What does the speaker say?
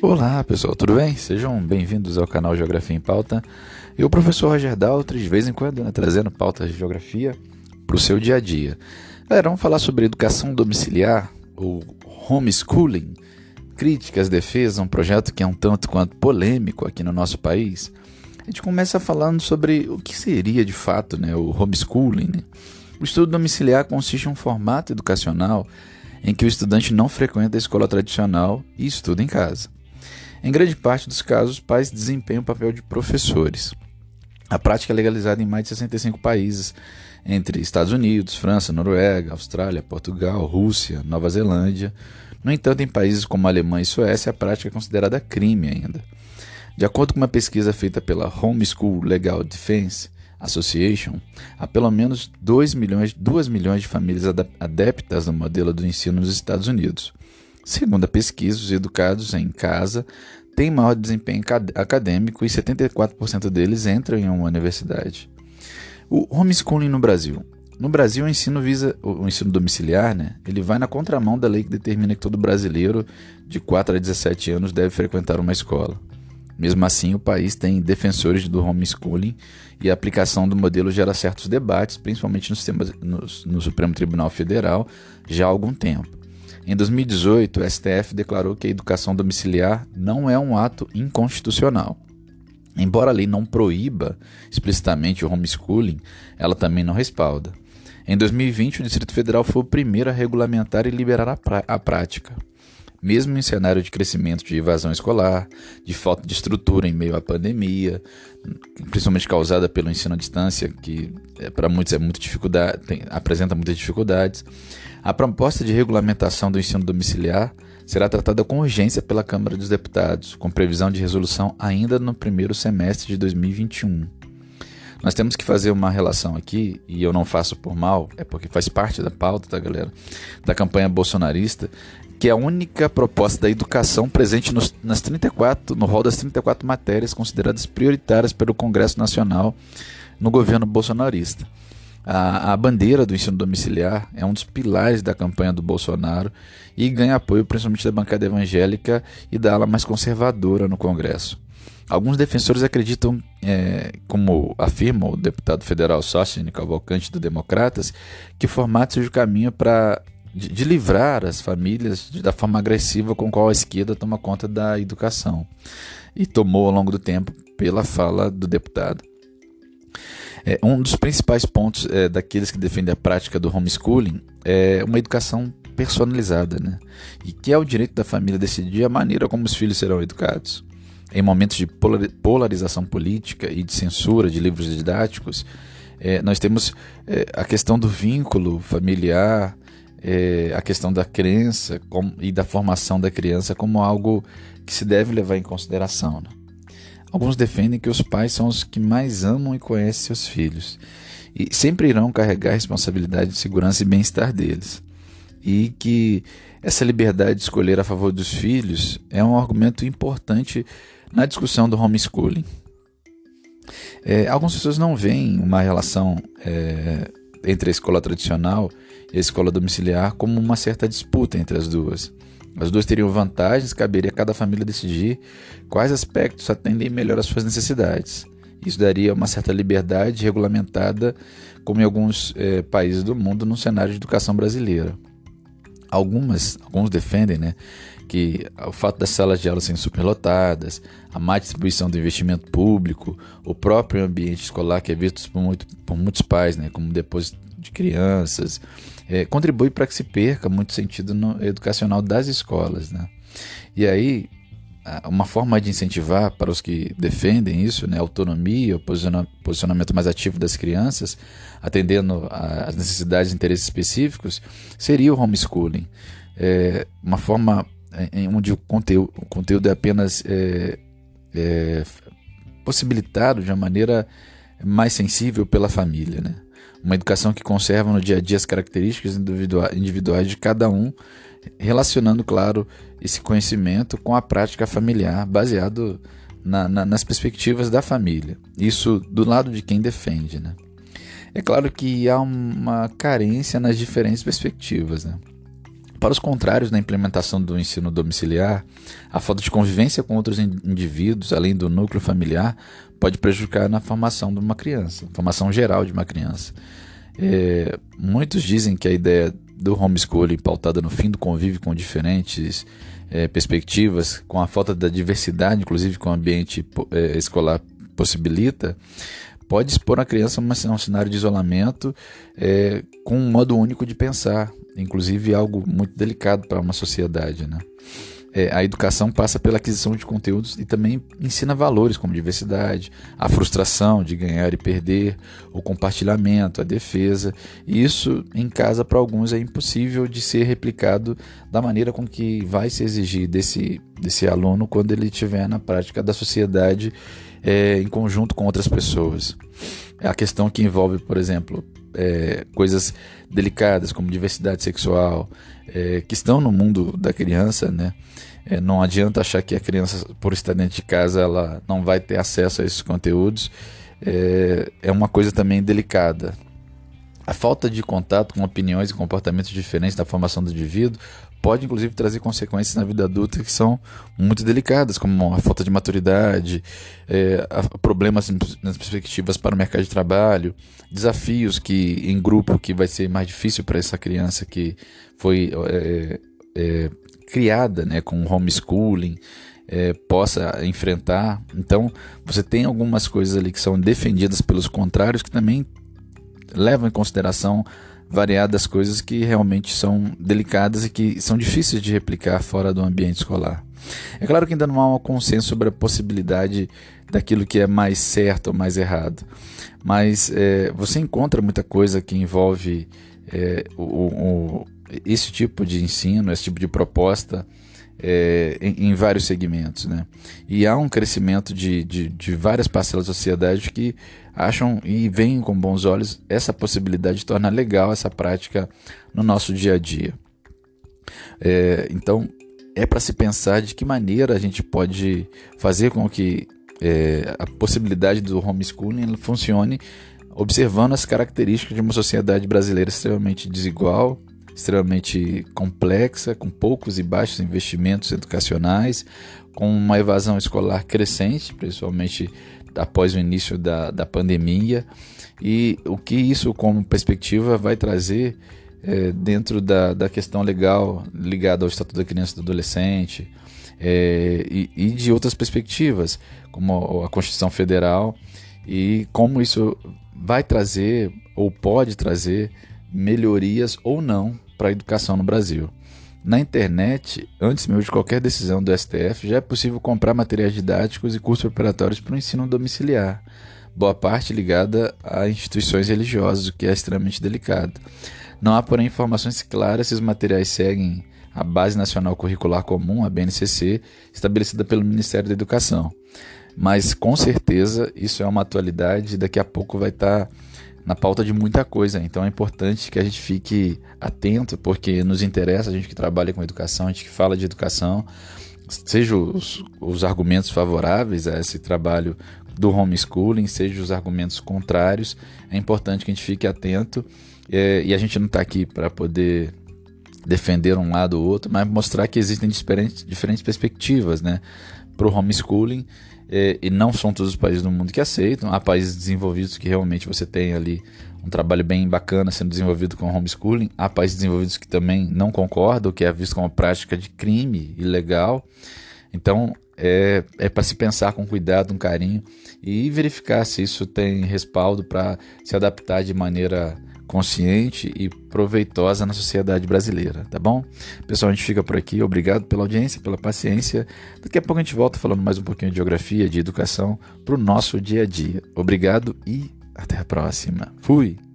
Olá pessoal, tudo bem? Sejam bem-vindos ao canal Geografia em Pauta. Eu, o professor Roger Daltri, de vez em quando, né, trazendo pautas de geografia para o seu dia a dia. Galera, vamos falar sobre educação domiciliar, ou homeschooling, críticas, defesas, um projeto que é um tanto quanto polêmico aqui no nosso país. A gente começa falando sobre o que seria de fato né, o homeschooling. Né? O estudo domiciliar consiste em um formato educacional em que o estudante não frequenta a escola tradicional e estuda em casa. Em grande parte dos casos, os pais desempenham o papel de professores. A prática é legalizada em mais de 65 países, entre Estados Unidos, França, Noruega, Austrália, Portugal, Rússia, Nova Zelândia. No entanto, em países como Alemanha e Suécia, a prática é considerada crime ainda. De acordo com uma pesquisa feita pela Homeschool Legal Defense Association, há pelo menos 2 milhões, 2 milhões de famílias adeptas do modelo do ensino nos Estados Unidos. Segundo a pesquisa, os educados em casa têm maior desempenho acadêmico e 74% deles entram em uma universidade. O homeschooling no Brasil. No Brasil, o ensino visa o ensino domiciliar, né? Ele vai na contramão da lei que determina que todo brasileiro de 4 a 17 anos deve frequentar uma escola. Mesmo assim, o país tem defensores do homeschooling e a aplicação do modelo gera certos debates, principalmente no, no Supremo Tribunal Federal, já há algum tempo. Em 2018, o STF declarou que a educação domiciliar não é um ato inconstitucional. Embora a lei não proíba explicitamente o homeschooling, ela também não respalda. Em 2020, o Distrito Federal foi o primeiro a regulamentar e liberar a, a prática. Mesmo em cenário de crescimento de evasão escolar, de falta de estrutura em meio à pandemia, principalmente causada pelo ensino à distância, que é, para muitos é muito dificuldade, tem, apresenta muitas dificuldades, a proposta de regulamentação do ensino domiciliar será tratada com urgência pela Câmara dos Deputados, com previsão de resolução ainda no primeiro semestre de 2021. Nós temos que fazer uma relação aqui, e eu não faço por mal, é porque faz parte da pauta, tá, galera? Da campanha bolsonarista, que é a única proposta da educação presente nos, nas 34, no rol das 34 matérias consideradas prioritárias pelo Congresso Nacional no governo bolsonarista. A, a, bandeira do ensino domiciliar é um dos pilares da campanha do Bolsonaro e ganha apoio principalmente da bancada evangélica e da ala mais conservadora no Congresso. Alguns defensores acreditam, é, como afirma o deputado federal Sócine Cavalcante do Democratas, que o formato seja o caminho para de, de, livrar as famílias da forma agressiva com qual a esquerda toma conta da educação e tomou ao longo do tempo pela fala do deputado. É, um dos principais pontos é, daqueles que defendem a prática do homeschooling é uma educação personalizada, né? E que é o direito da família decidir a maneira como os filhos serão educados. Em momentos de polarização política e de censura de livros didáticos, é, nós temos é, a questão do vínculo familiar, é, a questão da crença como, e da formação da criança como algo que se deve levar em consideração. Né? Alguns defendem que os pais são os que mais amam e conhecem seus filhos e sempre irão carregar a responsabilidade de segurança e bem-estar deles. E que essa liberdade de escolher a favor dos filhos é um argumento importante na discussão do homeschooling. É, algumas pessoas não veem uma relação é, entre a escola tradicional e a escola domiciliar como uma certa disputa entre as duas. As duas teriam vantagens, caberia a cada família decidir quais aspectos atendem melhor às suas necessidades. Isso daria uma certa liberdade regulamentada, como em alguns eh, países do mundo, no cenário de educação brasileira. Algumas, alguns defendem né, que o fato das salas de aula serem superlotadas, a má distribuição do investimento público, o próprio ambiente escolar que é visto por, muito, por muitos pais né, como depósito de crianças, é, contribui para que se perca muito sentido no, educacional das escolas. Né? E aí, uma forma de incentivar para os que defendem isso, né, autonomia, o posicionamento mais ativo das crianças, atendendo às necessidades e interesses específicos, seria o homeschooling. É, uma forma em onde o conteúdo, o conteúdo é apenas é, é, possibilitado de uma maneira mais sensível pela família. Né? Uma educação que conserva no dia a dia as características individuais de cada um, relacionando, claro, esse conhecimento com a prática familiar, baseado na, na, nas perspectivas da família. Isso do lado de quem defende. Né? É claro que há uma carência nas diferentes perspectivas. Né? Para os contrários na implementação do ensino domiciliar, a falta de convivência com outros indivíduos, além do núcleo familiar, pode prejudicar na formação de uma criança, formação geral de uma criança. É, muitos dizem que a ideia do homeschooling pautada no fim do convívio com diferentes é, perspectivas, com a falta da diversidade, inclusive com o ambiente é, escolar possibilita, pode expor a criança a um cenário de isolamento é, com um modo único de pensar, inclusive algo muito delicado para uma sociedade. Né? É, a educação passa pela aquisição de conteúdos e também ensina valores como diversidade, a frustração de ganhar e perder, o compartilhamento, a defesa. E isso em casa para alguns é impossível de ser replicado da maneira com que vai se exigir desse, desse aluno quando ele estiver na prática da sociedade é, em conjunto com outras pessoas. É a questão que envolve, por exemplo, é, coisas delicadas como diversidade sexual, é, que estão no mundo da criança, né? É, não adianta achar que a criança, por estar dentro de casa, ela não vai ter acesso a esses conteúdos. É, é uma coisa também delicada. A falta de contato com opiniões e comportamentos diferentes da formação do indivíduo pode inclusive trazer consequências na vida adulta que são muito delicadas, como a falta de maturidade, é, problemas nas perspectivas para o mercado de trabalho, desafios que em grupo que vai ser mais difícil para essa criança que foi é, é, criada né, com homeschooling. Possa enfrentar. Então, você tem algumas coisas ali que são defendidas pelos contrários que também levam em consideração variadas coisas que realmente são delicadas e que são difíceis de replicar fora do ambiente escolar. É claro que ainda não há um consenso sobre a possibilidade daquilo que é mais certo ou mais errado, mas é, você encontra muita coisa que envolve é, o, o, esse tipo de ensino, esse tipo de proposta é, em, em, vários segmentos. Né? E há um crescimento de, de, de, várias parcelas da sociedade que acham e veem com bons olhos essa possibilidade de tornar legal essa prática no nosso dia a dia. É, então, é para se pensar de que maneira a gente pode fazer com que é, a possibilidade do homeschooling funcione observando as características de uma sociedade brasileira extremamente desigual, extremamente complexa, com poucos e baixos investimentos educacionais, com uma evasão escolar crescente, principalmente após o início da, da pandemia, e o que isso, como perspectiva, vai trazer é, dentro da, da questão legal ligada ao Estatuto da Criança e do Adolescente é, e, e de outras perspectivas, como a Constituição Federal, e como isso vai trazer ou pode trazer melhorias ou não para a educação no Brasil. Na internet, antes mesmo de qualquer decisão do STF, já é possível comprar materiais didáticos e cursos preparatórios para o ensino domiciliar, boa parte ligada a instituições religiosas, o que é extremamente delicado. Não há, porém, informações claras se os materiais seguem a Base Nacional Curricular Comum, a BNCC, estabelecida pelo Ministério da Educação. Mas com certeza isso é uma atualidade, daqui a pouco vai estar. Tá na pauta de muita coisa. Então é importante que a gente fique atento, porque nos interessa, a gente que trabalha com educação, a gente que fala de educação, seja os, os argumentos favoráveis a esse trabalho do homeschooling, seja os argumentos contrários, é importante que a gente fique atento. É, e a gente não está aqui para poder defender um lado ou outro, mas mostrar que existem diferentes, diferentes perspectivas né, para o homeschooling é, e não são todos os países do mundo que aceitam. Há países desenvolvidos que realmente você tem ali um trabalho bem bacana sendo desenvolvido com homeschooling. Há países desenvolvidos que também não concordam, que é visto como prática de crime ilegal. Então é, é para se pensar com cuidado, com carinho e verificar se isso tem respaldo para se adaptar de maneira consciente e proveitosa na sociedade brasileira, tá bom? Pessoal, a gente fica por aqui. Obrigado pela audiência, pela paciência. Daqui a pouco a gente volta falando mais um pouquinho de geografia, de educação para o nosso dia a dia. Obrigado e até a próxima. Fui!